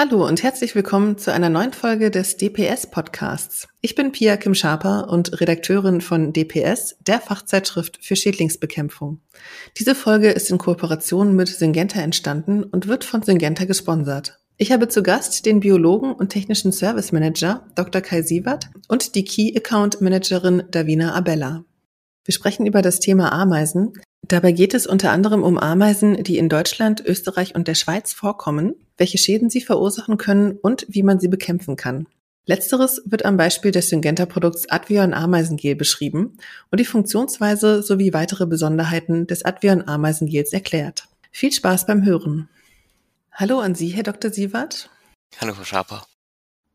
Hallo und herzlich willkommen zu einer neuen Folge des DPS Podcasts. Ich bin Pia Kim Schaper und Redakteurin von DPS, der Fachzeitschrift für Schädlingsbekämpfung. Diese Folge ist in Kooperation mit Syngenta entstanden und wird von Syngenta gesponsert. Ich habe zu Gast den Biologen und technischen Service Manager Dr. Kai Sievert und die Key Account Managerin Davina Abella. Wir sprechen über das Thema Ameisen. Dabei geht es unter anderem um Ameisen, die in Deutschland, Österreich und der Schweiz vorkommen, welche Schäden sie verursachen können und wie man sie bekämpfen kann. Letzteres wird am Beispiel des Syngenta-Produkts Advion Ameisengel beschrieben und die Funktionsweise sowie weitere Besonderheiten des Advion Ameisengels erklärt. Viel Spaß beim Hören. Hallo an Sie, Herr Dr. Sievert. Hallo, Frau Schaper.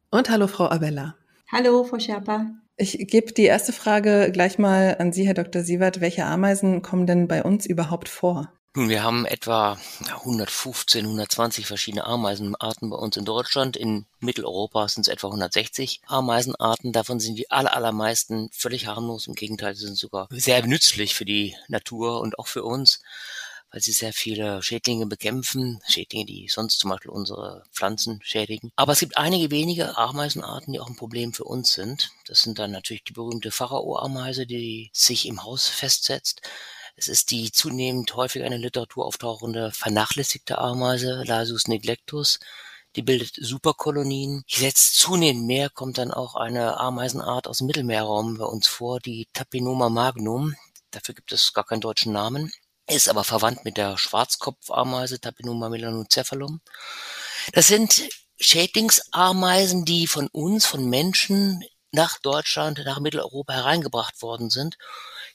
Und hallo, Frau Abella. Hallo, Frau Schaper. Ich gebe die erste Frage gleich mal an Sie, Herr Dr. Sievert. Welche Ameisen kommen denn bei uns überhaupt vor? Wir haben etwa 115, 120 verschiedene Ameisenarten bei uns in Deutschland. In Mitteleuropa sind es etwa 160 Ameisenarten. Davon sind die aller, allermeisten völlig harmlos. Im Gegenteil, sie sind sogar sehr nützlich für die Natur und auch für uns weil sie sehr viele Schädlinge bekämpfen, Schädlinge, die sonst zum Beispiel unsere Pflanzen schädigen. Aber es gibt einige wenige Ameisenarten, die auch ein Problem für uns sind. Das sind dann natürlich die berühmte Pharao-Ameise, die sich im Haus festsetzt. Es ist die zunehmend häufig in der Literatur auftauchende vernachlässigte Ameise, Lasius neglectus. Die bildet Superkolonien. Jetzt zunehmend mehr kommt dann auch eine Ameisenart aus dem Mittelmeerraum bei uns vor, die Tapinoma magnum. Dafür gibt es gar keinen deutschen Namen ist aber verwandt mit der Schwarzkopfameise Tapinoma melanocephalum. Das sind Schädlingsameisen, die von uns, von Menschen nach Deutschland, nach Mitteleuropa hereingebracht worden sind,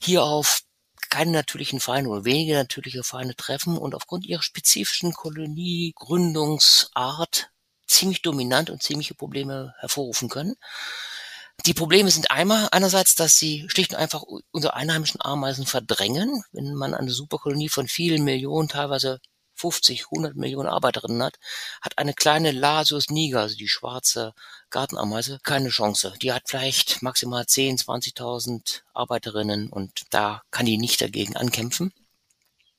hier auf keine natürlichen Feinde oder wenige natürliche Feinde treffen und aufgrund ihrer spezifischen Koloniegründungsart ziemlich dominant und ziemliche Probleme hervorrufen können. Die Probleme sind einmal einerseits, dass sie schlicht und einfach unsere einheimischen Ameisen verdrängen. Wenn man eine Superkolonie von vielen Millionen, teilweise 50, 100 Millionen Arbeiterinnen hat, hat eine kleine Lasius niger, also die schwarze Gartenameise, keine Chance. Die hat vielleicht maximal 10, 20.000 Arbeiterinnen und da kann die nicht dagegen ankämpfen.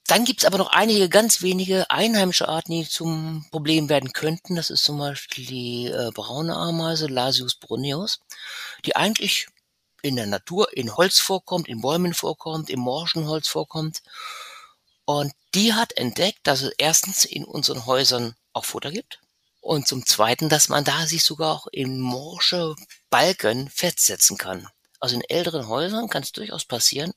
Dann gibt's aber noch einige ganz wenige einheimische Arten, die zum Problem werden könnten. Das ist zum Beispiel die äh, braune Ameise, Lasius bruneus, die eigentlich in der Natur in Holz vorkommt, in Bäumen vorkommt, im Morschenholz vorkommt. Und die hat entdeckt, dass es erstens in unseren Häusern auch Futter gibt. Und zum Zweiten, dass man da sich sogar auch in morsche Balken festsetzen kann. Also in älteren Häusern kann es durchaus passieren,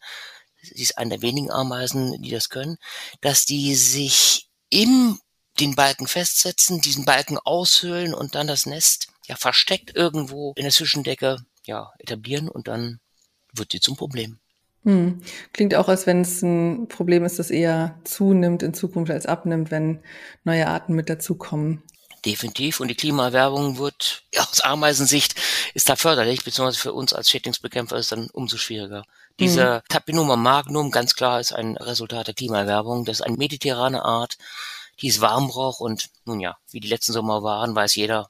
sie ist eine der wenigen Ameisen, die das können, dass die sich im den Balken festsetzen, diesen Balken aushöhlen und dann das Nest ja versteckt irgendwo in der Zwischendecke ja etablieren und dann wird sie zum Problem. Hm. Klingt auch, als wenn es ein Problem ist, das eher zunimmt in Zukunft als abnimmt, wenn neue Arten mit dazukommen. Definitiv. Und die Klimaerwerbung wird ja, aus Ameisensicht ist da förderlich, beziehungsweise für uns als Schädlingsbekämpfer ist dann umso schwieriger. Dieser mhm. Tapinoma magnum, ganz klar, ist ein Resultat der Klimaerwerbung. Das ist eine mediterrane Art, die es warm braucht und nun ja, wie die letzten Sommer waren, weiß jeder,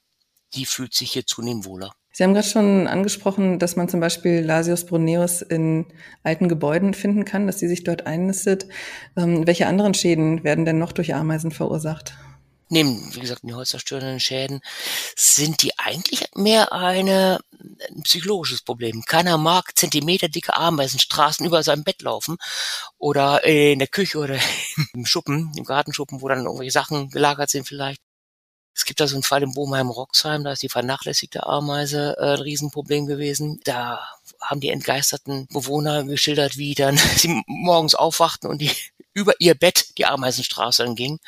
die fühlt sich hier zunehmend wohler. Sie haben gerade schon angesprochen, dass man zum Beispiel Lasius bruneus in alten Gebäuden finden kann, dass sie sich dort einnistet. Ähm, welche anderen Schäden werden denn noch durch Ameisen verursacht? Neben, wie gesagt, den holzzerstörenden Schäden, sind die eigentlich mehr eine, ein psychologisches Problem. Keiner mag zentimeterdicke Ameisenstraßen über seinem Bett laufen oder in der Küche oder im Schuppen, im Gartenschuppen, wo dann irgendwelche Sachen gelagert sind vielleicht. Es gibt da so einen Fall im Bohmheim-Roxheim, da ist die vernachlässigte Ameise äh, ein Riesenproblem gewesen. Da haben die entgeisterten Bewohner geschildert, wie dann sie morgens aufwachten und die über ihr Bett die Ameisenstraße dann ging.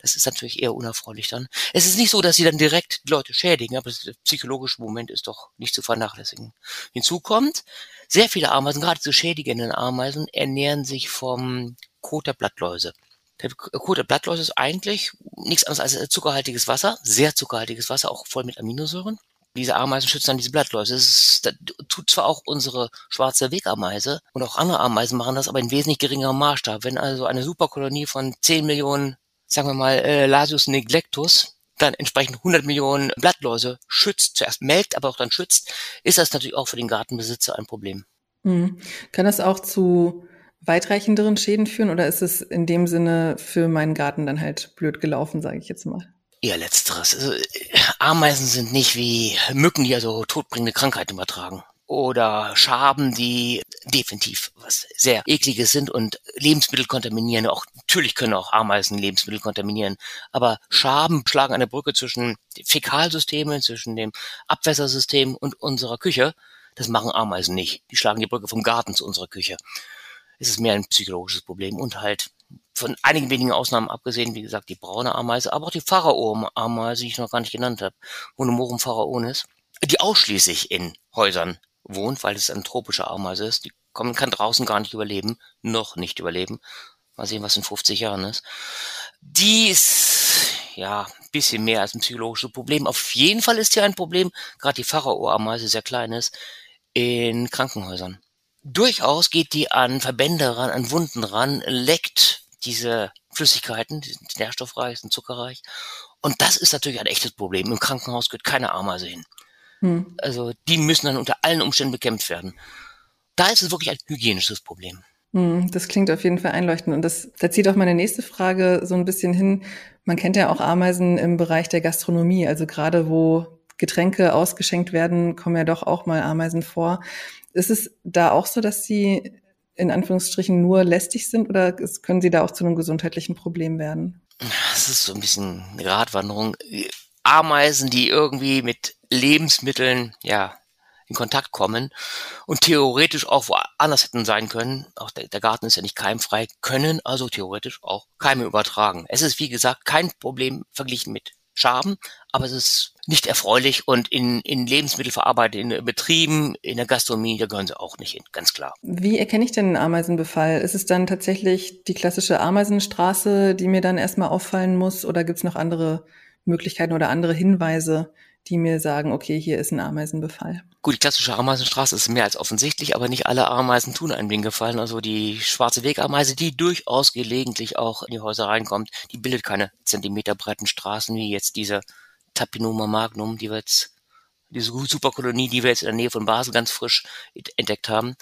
Das ist natürlich eher unerfreulich dann. Es ist nicht so, dass sie dann direkt die Leute schädigen, aber der psychologische Moment ist doch nicht zu vernachlässigen. Hinzu kommt, sehr viele Ameisen, gerade zu schädigenden Ameisen, ernähren sich vom Kot der Blattläuse. Der Kot der Blattläuse ist eigentlich nichts anderes als zuckerhaltiges Wasser, sehr zuckerhaltiges Wasser, auch voll mit Aminosäuren diese Ameisen schützen dann diese Blattläuse. Das, ist, das tut zwar auch unsere schwarze Wegameise und auch andere Ameisen machen das, aber in wesentlich geringerem Maßstab. Wenn also eine Superkolonie von 10 Millionen, sagen wir mal, äh, Lasius neglectus dann entsprechend 100 Millionen Blattläuse schützt, zuerst melkt, aber auch dann schützt, ist das natürlich auch für den Gartenbesitzer ein Problem. Mhm. Kann das auch zu weitreichenderen Schäden führen oder ist es in dem Sinne für meinen Garten dann halt blöd gelaufen, sage ich jetzt mal? Eher letzteres. Also, Ameisen sind nicht wie Mücken, die also todbringende Krankheiten übertragen. Oder Schaben, die definitiv was sehr ekliges sind und Lebensmittel kontaminieren. Auch natürlich können auch Ameisen Lebensmittel kontaminieren. Aber Schaben schlagen eine Brücke zwischen Fäkalsystemen, zwischen dem Abwässersystem und unserer Küche. Das machen Ameisen nicht. Die schlagen die Brücke vom Garten zu unserer Küche. Es ist mehr ein psychologisches Problem und halt von einigen wenigen Ausnahmen abgesehen, wie gesagt, die braune Ameise, aber auch die Pharao-Ameise, die ich noch gar nicht genannt habe, Monomorum pharaonis, die ausschließlich in Häusern wohnt, weil es eine tropische Ameise ist. Die kann draußen gar nicht überleben, noch nicht überleben. Mal sehen, was in 50 Jahren ist. Die ist, ja, bisschen mehr als ein psychologisches Problem. Auf jeden Fall ist hier ein Problem, gerade die Pharao-Ameise sehr klein ist, in Krankenhäusern. Durchaus geht die an Verbände ran, an Wunden ran, leckt diese Flüssigkeiten, die sind nährstoffreich, sind zuckerreich. Und das ist natürlich ein echtes Problem. Im Krankenhaus gehört keine Ameise hin. Hm. Also die müssen dann unter allen Umständen bekämpft werden. Da ist es wirklich ein hygienisches Problem. Hm, das klingt auf jeden Fall einleuchtend. Und das, da zieht auch meine nächste Frage so ein bisschen hin. Man kennt ja auch Ameisen im Bereich der Gastronomie. Also gerade wo Getränke ausgeschenkt werden, kommen ja doch auch mal Ameisen vor. Ist es da auch so, dass sie in Anführungsstrichen nur lästig sind oder können sie da auch zu einem gesundheitlichen Problem werden? Das ist so ein bisschen eine Radwanderung. Ameisen, die irgendwie mit Lebensmitteln, ja, in Kontakt kommen und theoretisch auch woanders hätten sein können, auch der, der, Garten ist ja nicht keimfrei, können also theoretisch auch Keime übertragen. Es ist wie gesagt kein Problem verglichen mit Schaben, aber es ist nicht erfreulich und in, in in Betrieben, in der Gastronomie, da gehören sie auch nicht hin, ganz klar. Wie erkenne ich denn einen Ameisenbefall? Ist es dann tatsächlich die klassische Ameisenstraße, die mir dann erstmal auffallen muss oder gibt es noch andere Möglichkeiten oder andere Hinweise, die mir sagen, okay, hier ist ein Ameisenbefall. Gut, die klassische Ameisenstraße ist mehr als offensichtlich, aber nicht alle Ameisen tun einem den Gefallen. Also die schwarze Wegameise, die durchaus gelegentlich auch in die Häuser reinkommt, die bildet keine zentimeterbreiten Straßen wie jetzt diese Tapinoma magnum, die wir jetzt, diese Superkolonie, die wir jetzt in der Nähe von Basel ganz frisch entdeckt haben.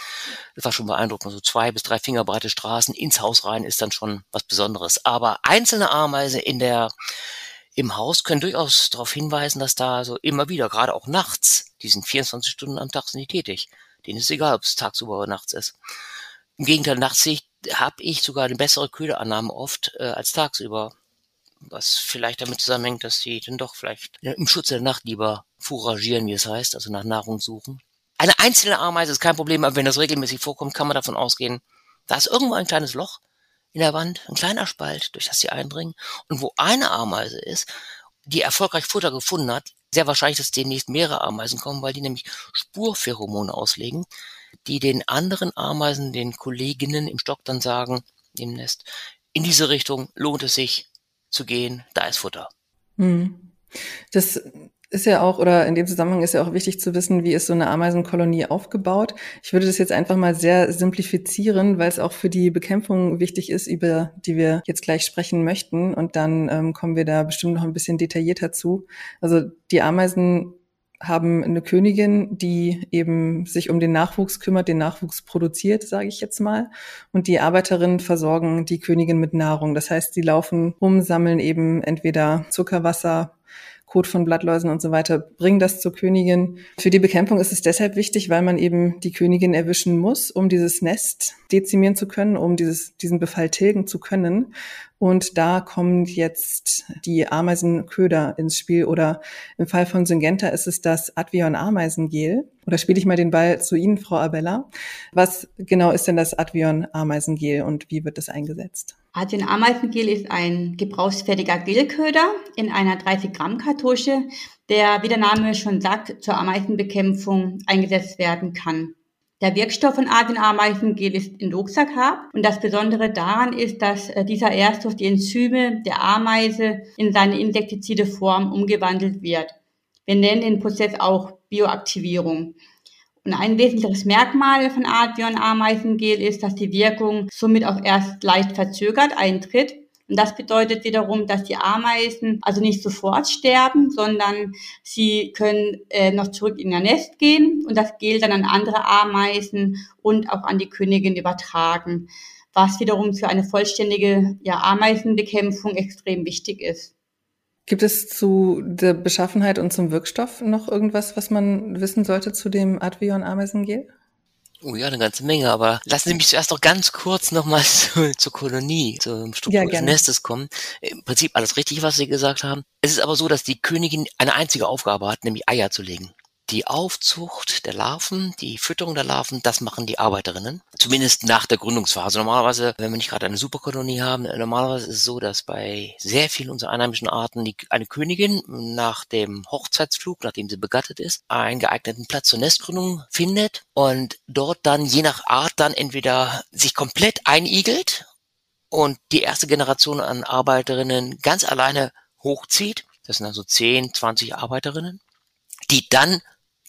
Das war schon beeindruckend. So zwei bis drei Fingerbreite Straßen ins Haus rein ist dann schon was Besonderes. Aber einzelne Ameisen in der im Haus können durchaus darauf hinweisen, dass da so immer wieder, gerade auch nachts, die sind 24 Stunden am Tag sind die tätig. Denen ist egal, ob es tagsüber oder nachts ist. Im Gegenteil, nachts habe ich sogar eine bessere Köderannahme oft äh, als tagsüber. Was vielleicht damit zusammenhängt, dass die dann doch vielleicht im Schutz der Nacht lieber fouragieren, wie es heißt, also nach Nahrung suchen. Eine einzelne Ameise ist kein Problem, aber wenn das regelmäßig vorkommt, kann man davon ausgehen, da ist irgendwo ein kleines Loch in der Wand, ein kleiner Spalt, durch das sie eindringen. Und wo eine Ameise ist, die erfolgreich Futter gefunden hat, sehr wahrscheinlich, dass demnächst mehrere Ameisen kommen, weil die nämlich Spurpheromone auslegen, die den anderen Ameisen, den Kolleginnen im Stock dann sagen, im Nest, in diese Richtung lohnt es sich zu gehen, da ist Futter. Hm. Das ist ja auch, oder in dem Zusammenhang ist ja auch wichtig zu wissen, wie ist so eine Ameisenkolonie aufgebaut. Ich würde das jetzt einfach mal sehr simplifizieren, weil es auch für die Bekämpfung wichtig ist, über die wir jetzt gleich sprechen möchten. Und dann ähm, kommen wir da bestimmt noch ein bisschen detaillierter zu. Also die Ameisen haben eine Königin, die eben sich um den Nachwuchs kümmert, den Nachwuchs produziert, sage ich jetzt mal. Und die Arbeiterinnen versorgen die Königin mit Nahrung. Das heißt, sie laufen um, sammeln eben entweder Zuckerwasser, Kot von Blattläusen und so weiter, bringen das zur Königin. Für die Bekämpfung ist es deshalb wichtig, weil man eben die Königin erwischen muss, um dieses Nest dezimieren zu können, um dieses, diesen Befall tilgen zu können. Und da kommen jetzt die Ameisenköder ins Spiel oder im Fall von Syngenta ist es das Advion Ameisengel. Oder spiele ich mal den Ball zu Ihnen, Frau Abella. Was genau ist denn das Advion Ameisengel und wie wird das eingesetzt? Advion Ameisengel ist ein gebrauchsfertiger Gelköder in einer 30 Gramm Kartusche, der, wie der Name schon sagt, zur Ameisenbekämpfung eingesetzt werden kann. Der Wirkstoff von Ameisengel ist Indoxacarb und das Besondere daran ist, dass äh, dieser erst durch die Enzyme der Ameise in seine insektizide Form umgewandelt wird. Wir nennen den Prozess auch Bioaktivierung. Und ein wesentliches Merkmal von Advion Ameisengel ist, dass die Wirkung somit auch erst leicht verzögert eintritt und das bedeutet wiederum, dass die Ameisen also nicht sofort sterben, sondern sie können äh, noch zurück in ihr Nest gehen und das Gel dann an andere Ameisen und auch an die Königin übertragen, was wiederum für eine vollständige ja, Ameisenbekämpfung extrem wichtig ist. Gibt es zu der Beschaffenheit und zum Wirkstoff noch irgendwas, was man wissen sollte zu dem Advion Ameisengel? Oh ja, eine ganze Menge, aber lassen Sie mich zuerst noch ganz kurz nochmal zu, zur Kolonie, zum Struktur ja, des Nestes kommen. Im Prinzip alles richtig, was Sie gesagt haben. Es ist aber so, dass die Königin eine einzige Aufgabe hat, nämlich Eier zu legen die Aufzucht der Larven, die Fütterung der Larven, das machen die Arbeiterinnen. Zumindest nach der Gründungsphase. Normalerweise, wenn wir nicht gerade eine Superkolonie haben, normalerweise ist es so, dass bei sehr vielen unserer einheimischen Arten die, eine Königin nach dem Hochzeitsflug, nachdem sie begattet ist, einen geeigneten Platz zur Nestgründung findet und dort dann je nach Art dann entweder sich komplett einigelt und die erste Generation an Arbeiterinnen ganz alleine hochzieht. Das sind also 10, 20 Arbeiterinnen die dann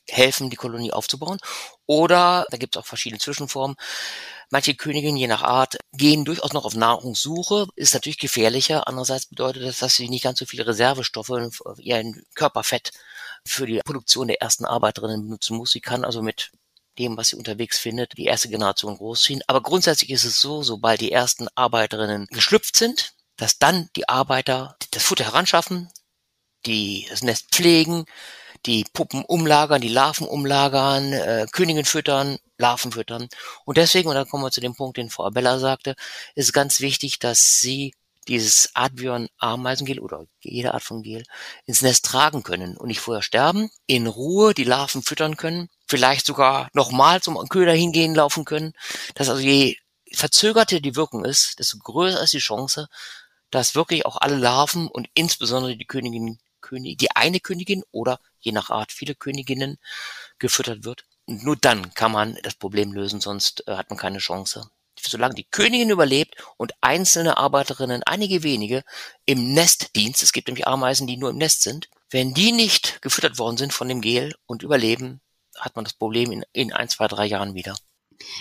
helfen, die Kolonie aufzubauen. Oder, da gibt es auch verschiedene Zwischenformen, manche Königinnen, je nach Art, gehen durchaus noch auf Nahrungssuche, ist natürlich gefährlicher. Andererseits bedeutet das, dass sie nicht ganz so viele Reservestoffe, ihren Körperfett für die Produktion der ersten Arbeiterinnen benutzen muss. Sie kann also mit dem, was sie unterwegs findet, die erste Generation großziehen. Aber grundsätzlich ist es so, sobald die ersten Arbeiterinnen geschlüpft sind, dass dann die Arbeiter das Futter heranschaffen, die das Nest pflegen, die Puppen umlagern, die Larven umlagern, äh, Königin füttern, Larven füttern. Und deswegen, und dann kommen wir zu dem Punkt, den Frau Abella sagte, ist ganz wichtig, dass sie dieses Advion Ameisengel oder jede Art von Gel ins Nest tragen können und nicht vorher sterben, in Ruhe die Larven füttern können, vielleicht sogar nochmal zum Köder hingehen laufen können, dass also je verzögerter die Wirkung ist, desto größer ist die Chance, dass wirklich auch alle Larven und insbesondere die Königin König, die eine Königin oder je nach Art viele Königinnen gefüttert wird. Und nur dann kann man das Problem lösen, sonst äh, hat man keine Chance. Solange die Königin überlebt und einzelne Arbeiterinnen, einige wenige, im Nestdienst, es gibt nämlich Ameisen, die nur im Nest sind, wenn die nicht gefüttert worden sind von dem Gel und überleben, hat man das Problem in, in ein, zwei, drei Jahren wieder.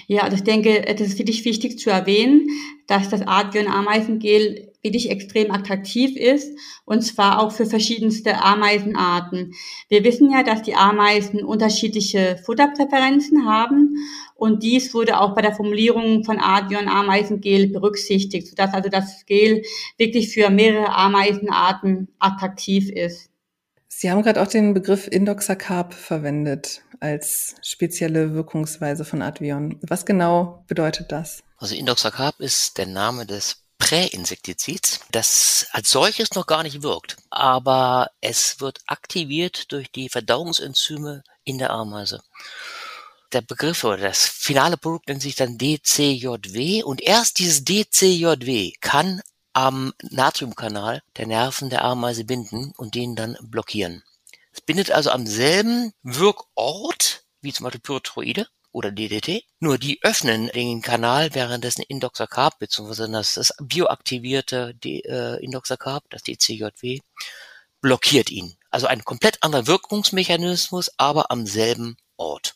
Ja, also ich denke, es ist wirklich wichtig zu erwähnen, dass das Adrian-Ameisengel wirklich extrem attraktiv ist, und zwar auch für verschiedenste Ameisenarten. Wir wissen ja, dass die Ameisen unterschiedliche Futterpräferenzen haben und dies wurde auch bei der Formulierung von Adrian Ameisengel berücksichtigt, sodass also das Gel wirklich für mehrere Ameisenarten attraktiv ist. Sie haben gerade auch den Begriff Indoxacarb verwendet als spezielle Wirkungsweise von Advion. Was genau bedeutet das? Also Indoxacarb ist der Name des Präinsektizids, das als solches noch gar nicht wirkt, aber es wird aktiviert durch die Verdauungsenzyme in der Ameise. Der Begriff oder das finale Produkt nennt sich dann DCJW und erst dieses DCJW kann am Natriumkanal der Nerven der Ameise binden und den dann blockieren. Es bindet also am selben Wirkort wie zum Beispiel Pyretroide oder DDT, nur die öffnen den Kanal, währenddessen Indoxacarb bzw. das, das bioaktivierte D, äh, Indoxacarb, das DCJW, blockiert ihn. Also ein komplett anderer Wirkungsmechanismus, aber am selben Ort.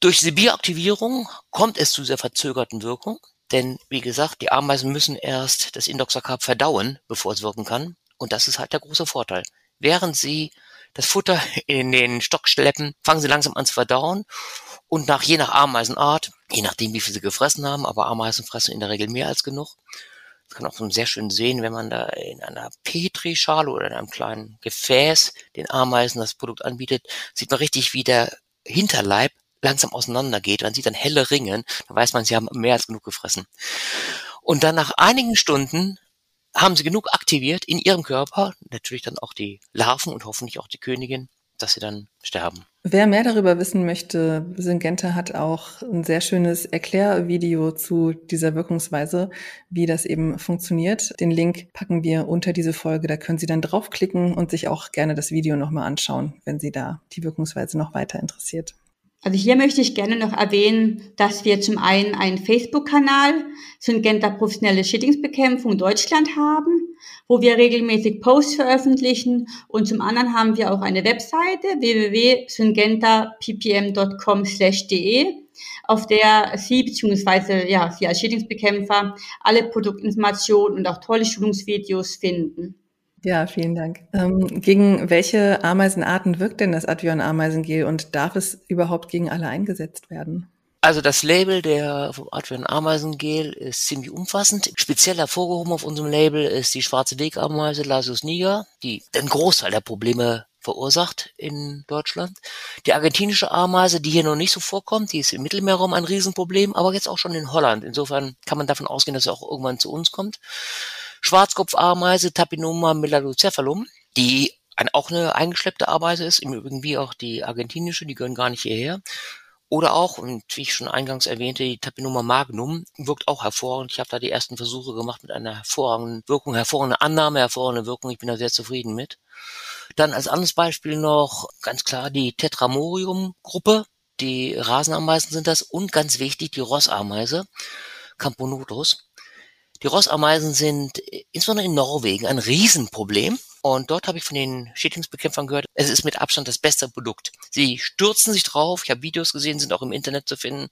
Durch die Bioaktivierung kommt es zu dieser verzögerten Wirkung, denn wie gesagt, die Ameisen müssen erst das Indoxacarb verdauen, bevor es wirken kann. Und das ist halt der große Vorteil. Während sie das Futter in den Stock schleppen, fangen sie langsam an zu verdauen und nach je nach Ameisenart, je nachdem wie viel sie gefressen haben, aber Ameisen fressen in der Regel mehr als genug. Das kann auch so sehr schön sehen, wenn man da in einer Petrischale oder in einem kleinen Gefäß den Ameisen das Produkt anbietet, sieht man richtig, wie der Hinterleib langsam auseinandergeht. Man sieht dann helle Ringen, dann weiß man, sie haben mehr als genug gefressen. Und dann nach einigen Stunden haben sie genug aktiviert in ihrem Körper, natürlich dann auch die Larven und hoffentlich auch die Königin, dass sie dann sterben. Wer mehr darüber wissen möchte, Syngenta hat auch ein sehr schönes Erklärvideo zu dieser Wirkungsweise, wie das eben funktioniert. Den Link packen wir unter diese Folge, da können Sie dann draufklicken und sich auch gerne das Video nochmal anschauen, wenn Sie da die Wirkungsweise noch weiter interessiert. Also hier möchte ich gerne noch erwähnen, dass wir zum einen einen Facebook-Kanal Syngenta Professionelle Schädlingsbekämpfung Deutschland haben, wo wir regelmäßig Posts veröffentlichen und zum anderen haben wir auch eine Webseite www.syngentappm.com/de, auf der Sie bzw. ja, Sie als Schädlingsbekämpfer alle Produktinformationen und auch tolle Schulungsvideos finden. Ja, vielen Dank. Ähm, gegen welche Ameisenarten wirkt denn das Advion-Ameisengel und darf es überhaupt gegen alle eingesetzt werden? Also das Label der vom Adrian Ameisengel ist ziemlich umfassend. Speziell hervorgehoben auf unserem Label ist die schwarze Wegameise Lasius niger, die den Großteil der Probleme verursacht in Deutschland. Die argentinische Ameise, die hier noch nicht so vorkommt, die ist im Mittelmeerraum ein Riesenproblem, aber jetzt auch schon in Holland. Insofern kann man davon ausgehen, dass sie auch irgendwann zu uns kommt. Schwarzkopfameise Tapinoma meladocephalum, die auch eine eingeschleppte Ameise ist, im Übrigen wie auch die argentinische, die gehören gar nicht hierher. Oder auch, und wie ich schon eingangs erwähnte, die Tapinoma magnum wirkt auch hervorragend. Ich habe da die ersten Versuche gemacht mit einer hervorragenden Wirkung, hervorragende Annahme, hervorragende Wirkung. Ich bin da sehr zufrieden mit. Dann als anderes Beispiel noch ganz klar die Tetramorium-Gruppe. Die Rasenameisen sind das und ganz wichtig die Rossameise, Camponotus. Die Rossameisen sind insbesondere in Norwegen ein Riesenproblem. Und dort habe ich von den Schädlingsbekämpfern gehört, es ist mit Abstand das beste Produkt. Sie stürzen sich drauf, ich habe Videos gesehen, sind auch im Internet zu finden,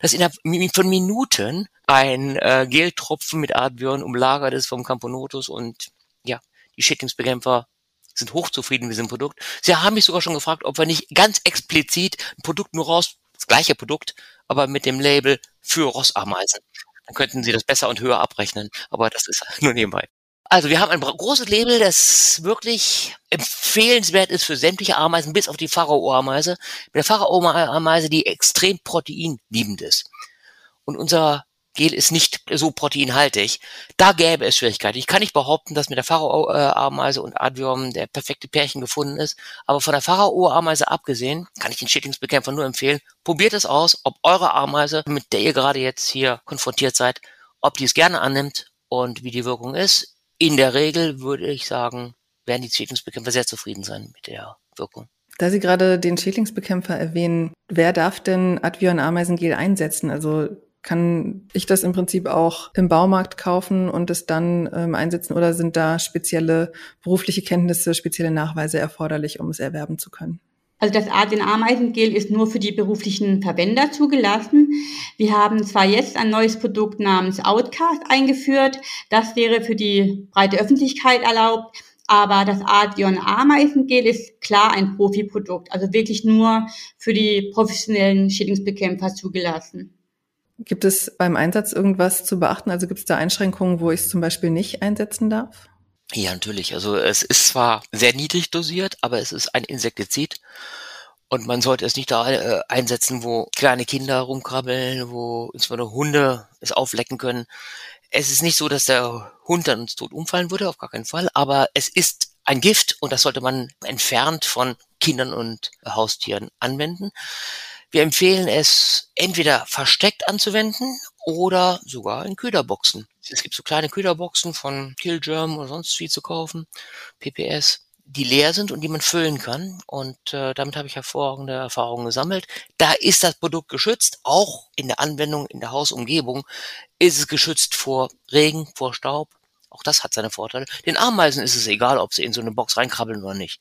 dass innerhalb von Minuten ein äh, Geltropfen mit Advion umlagert ist vom Camponotus und ja, die Schädlingsbekämpfer sind hochzufrieden mit diesem Produkt. Sie haben mich sogar schon gefragt, ob wir nicht ganz explizit ein Produkt nur raus, das gleiche Produkt, aber mit dem Label für Rossameisen. Dann könnten Sie das besser und höher abrechnen, aber das ist nur nebenbei. Also wir haben ein großes Label, das wirklich empfehlenswert ist für sämtliche Ameisen, bis auf die Pharao-Ameise. Mit der Pharao-Ameise, die extrem proteinliebend ist. Und unser Gel ist nicht so proteinhaltig. Da gäbe es Schwierigkeiten. Ich kann nicht behaupten, dass mit der Pharao-Ameise und Advium der perfekte Pärchen gefunden ist. Aber von der Pharao-Ameise abgesehen, kann ich den Schädlingsbekämpfer nur empfehlen, probiert es aus, ob eure Ameise, mit der ihr gerade jetzt hier konfrontiert seid, ob die es gerne annimmt und wie die Wirkung ist in der Regel würde ich sagen, werden die Schädlingsbekämpfer sehr zufrieden sein mit der Wirkung. Da Sie gerade den Schädlingsbekämpfer erwähnen, wer darf denn Advion Ameisengel einsetzen? Also kann ich das im Prinzip auch im Baumarkt kaufen und es dann ähm, einsetzen oder sind da spezielle berufliche Kenntnisse, spezielle Nachweise erforderlich, um es erwerben zu können? Also das Arsen-Ameisengel ist nur für die beruflichen Verwender zugelassen. Wir haben zwar jetzt ein neues Produkt namens Outcast eingeführt, das wäre für die breite Öffentlichkeit erlaubt, aber das Ardion Ameisengel ist klar ein Profiprodukt, also wirklich nur für die professionellen Schädlingsbekämpfer zugelassen. Gibt es beim Einsatz irgendwas zu beachten? Also gibt es da Einschränkungen, wo ich es zum Beispiel nicht einsetzen darf? Ja, natürlich. Also es ist zwar sehr niedrig dosiert, aber es ist ein Insektizid. Und man sollte es nicht da äh, einsetzen, wo kleine Kinder rumkrabbeln, wo insbesondere Hunde es auflecken können. Es ist nicht so, dass der Hund dann uns tot umfallen würde, auf gar keinen Fall, aber es ist ein Gift und das sollte man entfernt von Kindern und Haustieren anwenden. Wir empfehlen es entweder versteckt anzuwenden oder sogar in Köderboxen. Es gibt so kleine Köderboxen von Killgerm oder sonst wie zu kaufen, PPS, die leer sind und die man füllen kann. Und äh, damit habe ich hervorragende Erfahrungen gesammelt. Da ist das Produkt geschützt, auch in der Anwendung in der Hausumgebung ist es geschützt vor Regen, vor Staub. Auch das hat seine Vorteile. Den Ameisen ist es egal, ob sie in so eine Box reinkrabbeln oder nicht.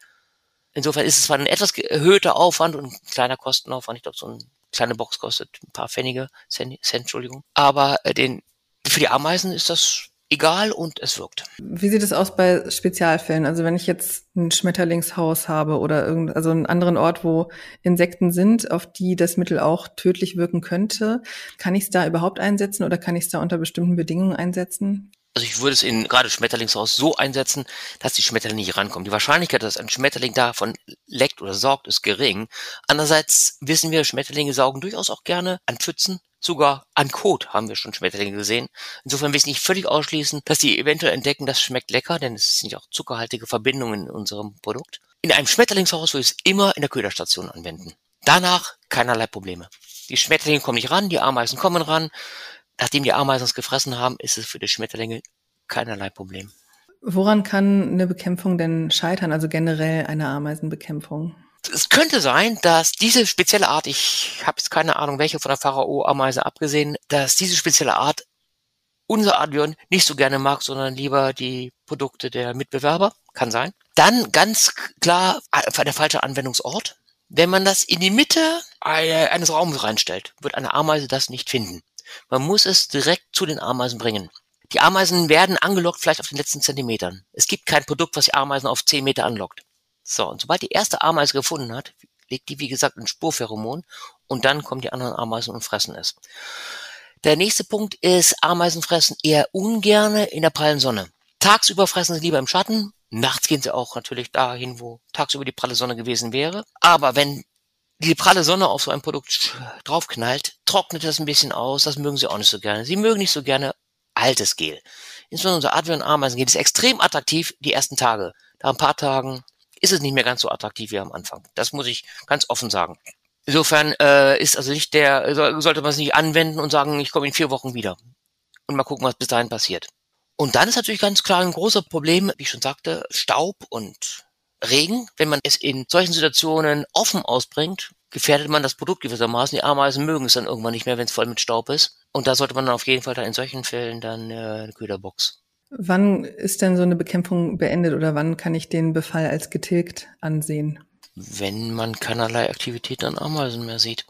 Insofern ist es zwar ein etwas erhöhter Aufwand und ein kleiner Kostenaufwand. Ich glaube, so eine kleine Box kostet ein paar Pfennige, Cent, Cent Entschuldigung. Aber äh, den für die Ameisen ist das egal und es wirkt. Wie sieht es aus bei Spezialfällen? Also wenn ich jetzt ein Schmetterlingshaus habe oder irgend, also einen anderen Ort, wo Insekten sind, auf die das Mittel auch tödlich wirken könnte, kann ich es da überhaupt einsetzen oder kann ich es da unter bestimmten Bedingungen einsetzen? Also ich würde es in gerade Schmetterlingshaus so einsetzen, dass die Schmetterlinge nicht rankommen. Die Wahrscheinlichkeit, dass ein Schmetterling davon leckt oder sorgt, ist gering. Andererseits wissen wir, Schmetterlinge saugen durchaus auch gerne an Pfützen, Sogar an Kot haben wir schon Schmetterlinge gesehen. Insofern will ich nicht völlig ausschließen, dass sie eventuell entdecken, das schmeckt lecker, denn es sind ja auch zuckerhaltige Verbindungen in unserem Produkt. In einem Schmetterlingshaus würde ich es immer in der Köderstation anwenden. Danach keinerlei Probleme. Die Schmetterlinge kommen nicht ran, die Ameisen kommen ran. Nachdem die Ameisen es gefressen haben, ist es für die Schmetterlinge keinerlei Problem. Woran kann eine Bekämpfung denn scheitern, also generell eine Ameisenbekämpfung? es könnte sein, dass diese spezielle Art, ich habe jetzt keine Ahnung, welche von der Pharao-Ameise abgesehen, dass diese spezielle Art unser Advion nicht so gerne mag, sondern lieber die Produkte der Mitbewerber. Kann sein. Dann ganz klar der falsche Anwendungsort. Wenn man das in die Mitte eines Raumes reinstellt, wird eine Ameise das nicht finden. Man muss es direkt zu den Ameisen bringen. Die Ameisen werden angelockt vielleicht auf den letzten Zentimetern. Es gibt kein Produkt, was die Ameisen auf 10 Meter anlockt. So, und sobald die erste Ameise gefunden hat, legt die, wie gesagt, ein Spurpheromon und dann kommen die anderen Ameisen und fressen es. Der nächste Punkt ist, Ameisen fressen eher ungerne in der prallen Sonne. Tagsüber fressen sie lieber im Schatten, nachts gehen sie auch natürlich dahin, wo tagsüber die pralle Sonne gewesen wäre. Aber wenn die pralle Sonne auf so ein Produkt draufknallt, trocknet das ein bisschen aus, das mögen sie auch nicht so gerne. Sie mögen nicht so gerne altes Gel. Insbesondere unser Advent Ameisengel ist extrem attraktiv die ersten Tage. Nach ein paar Tagen ist es nicht mehr ganz so attraktiv wie am Anfang. Das muss ich ganz offen sagen. Insofern äh, ist also nicht der, sollte man es nicht anwenden und sagen, ich komme in vier Wochen wieder. Und mal gucken, was bis dahin passiert. Und dann ist natürlich ganz klar ein großer Problem, wie ich schon sagte, Staub und Regen. Wenn man es in solchen Situationen offen ausbringt, gefährdet man das Produkt gewissermaßen. Die Ameisen mögen es dann irgendwann nicht mehr, wenn es voll mit Staub ist. Und da sollte man dann auf jeden Fall dann in solchen Fällen dann äh, eine Köderbox. Wann ist denn so eine Bekämpfung beendet oder wann kann ich den Befall als getilgt ansehen? Wenn man keinerlei Aktivität an Ameisen mehr sieht.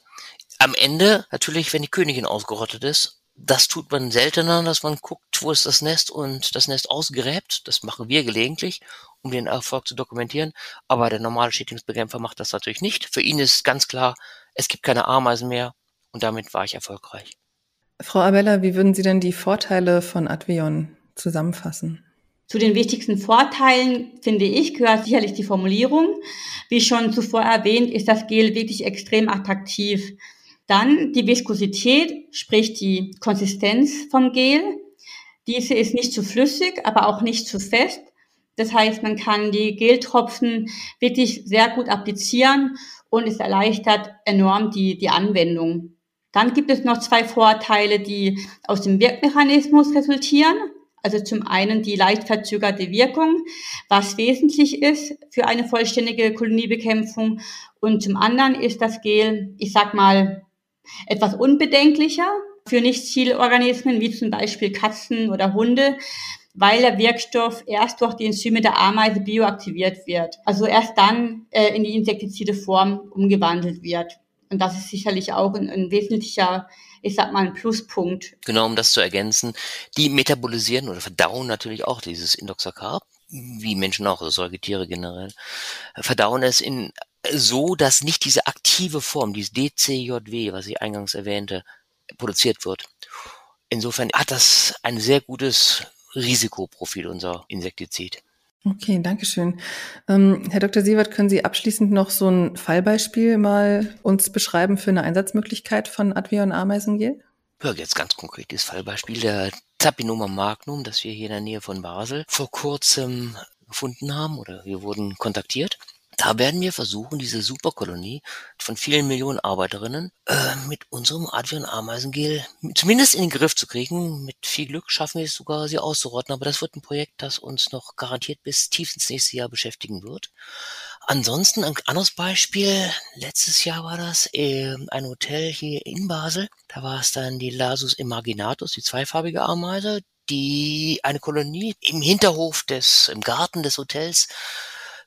Am Ende natürlich, wenn die Königin ausgerottet ist. Das tut man seltener, dass man guckt, wo ist das Nest und das Nest ausgräbt. Das machen wir gelegentlich um den Erfolg zu dokumentieren. Aber der normale Schädlingsbekämpfer macht das natürlich nicht. Für ihn ist ganz klar, es gibt keine Ameisen mehr und damit war ich erfolgreich. Frau Abella, wie würden Sie denn die Vorteile von Advion zusammenfassen? Zu den wichtigsten Vorteilen, finde ich, gehört sicherlich die Formulierung. Wie schon zuvor erwähnt, ist das Gel wirklich extrem attraktiv. Dann die Viskosität, sprich die Konsistenz vom Gel. Diese ist nicht zu flüssig, aber auch nicht zu fest. Das heißt, man kann die Geltropfen wirklich sehr gut applizieren und es erleichtert enorm die, die Anwendung. Dann gibt es noch zwei Vorteile, die aus dem Wirkmechanismus resultieren. Also zum einen die leicht verzögerte Wirkung, was wesentlich ist für eine vollständige Koloniebekämpfung. Und zum anderen ist das Gel, ich sag mal, etwas unbedenklicher für Nicht-Zielorganismen wie zum Beispiel Katzen oder Hunde, weil der Wirkstoff erst durch die Enzyme der Ameise bioaktiviert wird. Also erst dann äh, in die insektizide Form umgewandelt wird. Und das ist sicherlich auch ein, ein wesentlicher, ich sag mal, ein Pluspunkt. Genau, um das zu ergänzen. Die metabolisieren oder verdauen natürlich auch dieses Indoxacarb, wie Menschen auch, also Säugetiere generell, verdauen es in so, dass nicht diese aktive Form, dieses DCJW, was ich eingangs erwähnte, produziert wird. Insofern hat das ein sehr gutes Risikoprofil unser Insektizid. Okay, danke schön. Ähm, Herr Dr. Sievert, können Sie abschließend noch so ein Fallbeispiel mal uns beschreiben für eine Einsatzmöglichkeit von Advion Ameisengel? Ja, jetzt ganz konkretes Fallbeispiel der Tapinoma magnum, das wir hier in der Nähe von Basel vor kurzem gefunden haben oder wir wurden kontaktiert. Da werden wir versuchen, diese Superkolonie von vielen Millionen Arbeiterinnen äh, mit unserem Adrian-Ameisengel zumindest in den Griff zu kriegen. Mit viel Glück schaffen wir es sogar, sie auszurotten. Aber das wird ein Projekt, das uns noch garantiert bis tief ins nächste Jahr beschäftigen wird. Ansonsten ein anderes Beispiel. Letztes Jahr war das äh, ein Hotel hier in Basel. Da war es dann die Lasus imaginatus, die zweifarbige Ameise, die eine Kolonie im Hinterhof des, im Garten des Hotels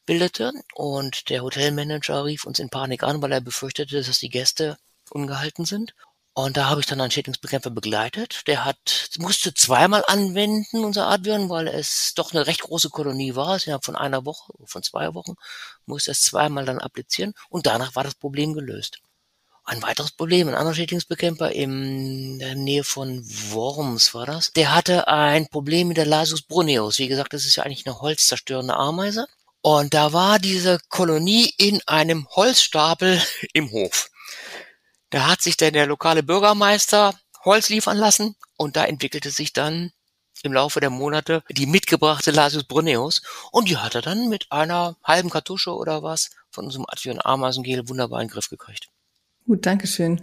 bildete und der Hotelmanager rief uns in Panik an, weil er befürchtete, dass die Gäste ungehalten sind. Und da habe ich dann einen Schädlingsbekämpfer begleitet. Der hat, musste zweimal anwenden, unser Advion, weil es doch eine recht große Kolonie war. Innerhalb von einer Woche, von zwei Wochen, musste es zweimal dann applizieren. Und danach war das Problem gelöst. Ein weiteres Problem, ein anderer Schädlingsbekämpfer in der Nähe von Worms war das. Der hatte ein Problem mit der Lasus bruneus. Wie gesagt, das ist ja eigentlich eine holzzerstörende Ameise. Und da war diese Kolonie in einem Holzstapel im Hof. Da hat sich dann der lokale Bürgermeister Holz liefern lassen und da entwickelte sich dann im Laufe der Monate die mitgebrachte Lasius bruneus und die hat er dann mit einer halben Kartusche oder was von unserem Advion Ameisengel wunderbar in den Griff gekriegt. Gut, danke schön.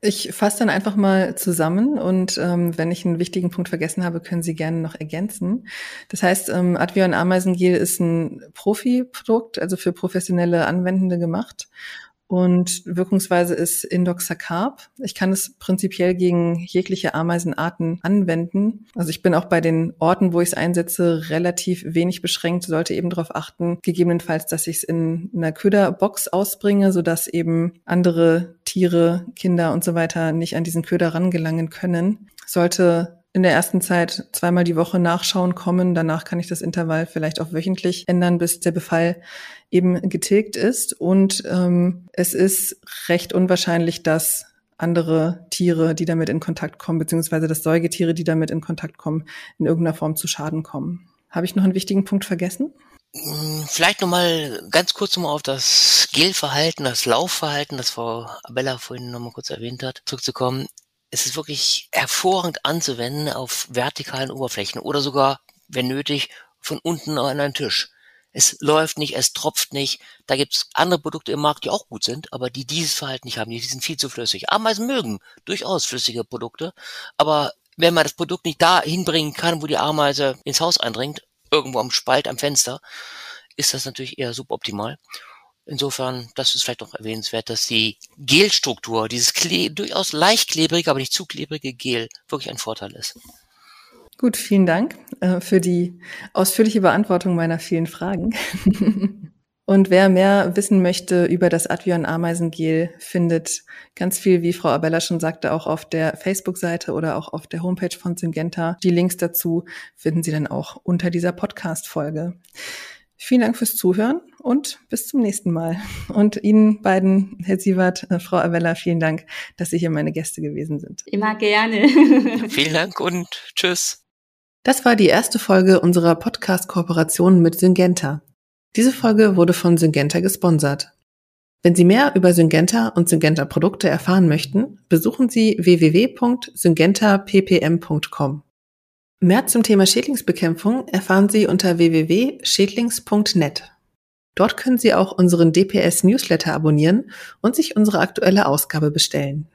Ich fasse dann einfach mal zusammen und ähm, wenn ich einen wichtigen Punkt vergessen habe, können Sie gerne noch ergänzen. Das heißt, ähm, Advion Ameisengel ist ein Profi-Produkt, also für professionelle Anwendende gemacht und Wirkungsweise ist Indoxacarb. Ich kann es prinzipiell gegen jegliche Ameisenarten anwenden. Also ich bin auch bei den Orten, wo ich es einsetze, relativ wenig beschränkt, sollte eben darauf achten, gegebenenfalls, dass ich es in einer Köderbox ausbringe, sodass eben andere Tiere, Kinder und so weiter nicht an diesen Köder rangelangen können. Sollte in der ersten Zeit zweimal die Woche nachschauen kommen. Danach kann ich das Intervall vielleicht auch wöchentlich ändern, bis der Befall eben getilgt ist. Und ähm, es ist recht unwahrscheinlich, dass andere Tiere, die damit in Kontakt kommen, beziehungsweise dass Säugetiere, die damit in Kontakt kommen, in irgendeiner Form zu Schaden kommen. Habe ich noch einen wichtigen Punkt vergessen? Hm, vielleicht nochmal ganz kurz nochmal auf das Gelverhalten, das Laufverhalten, das Frau Abella vorhin nochmal kurz erwähnt hat, zurückzukommen. Es ist wirklich hervorragend anzuwenden auf vertikalen Oberflächen oder sogar, wenn nötig, von unten an einen Tisch. Es läuft nicht, es tropft nicht. Da gibt's andere Produkte im Markt, die auch gut sind, aber die dieses Verhalten nicht haben. Die sind viel zu flüssig. Ameisen mögen durchaus flüssige Produkte, aber wenn man das Produkt nicht da hinbringen kann, wo die Ameise ins Haus eindringt, irgendwo am Spalt, am Fenster, ist das natürlich eher suboptimal. Insofern, das ist vielleicht noch erwähnenswert, dass die Gelstruktur, dieses Kle durchaus leicht klebrige, aber nicht zu klebrige Gel, wirklich ein Vorteil ist. Gut, vielen Dank äh, für die ausführliche Beantwortung meiner vielen Fragen. Und wer mehr wissen möchte über das Advion Ameisengel, findet ganz viel, wie Frau Abella schon sagte, auch auf der Facebook-Seite oder auch auf der Homepage von Syngenta. Die Links dazu finden Sie dann auch unter dieser Podcast-Folge. Vielen Dank fürs Zuhören und bis zum nächsten Mal. Und Ihnen beiden, Herr Sievert, äh, Frau Avella, vielen Dank, dass Sie hier meine Gäste gewesen sind. Immer gerne. vielen Dank und tschüss. Das war die erste Folge unserer Podcast-Kooperation mit Syngenta. Diese Folge wurde von Syngenta gesponsert. Wenn Sie mehr über Syngenta und Syngenta Produkte erfahren möchten, besuchen Sie www.syngentappm.com. Mehr zum Thema Schädlingsbekämpfung erfahren Sie unter www.schädlings.net. Dort können Sie auch unseren DPS Newsletter abonnieren und sich unsere aktuelle Ausgabe bestellen.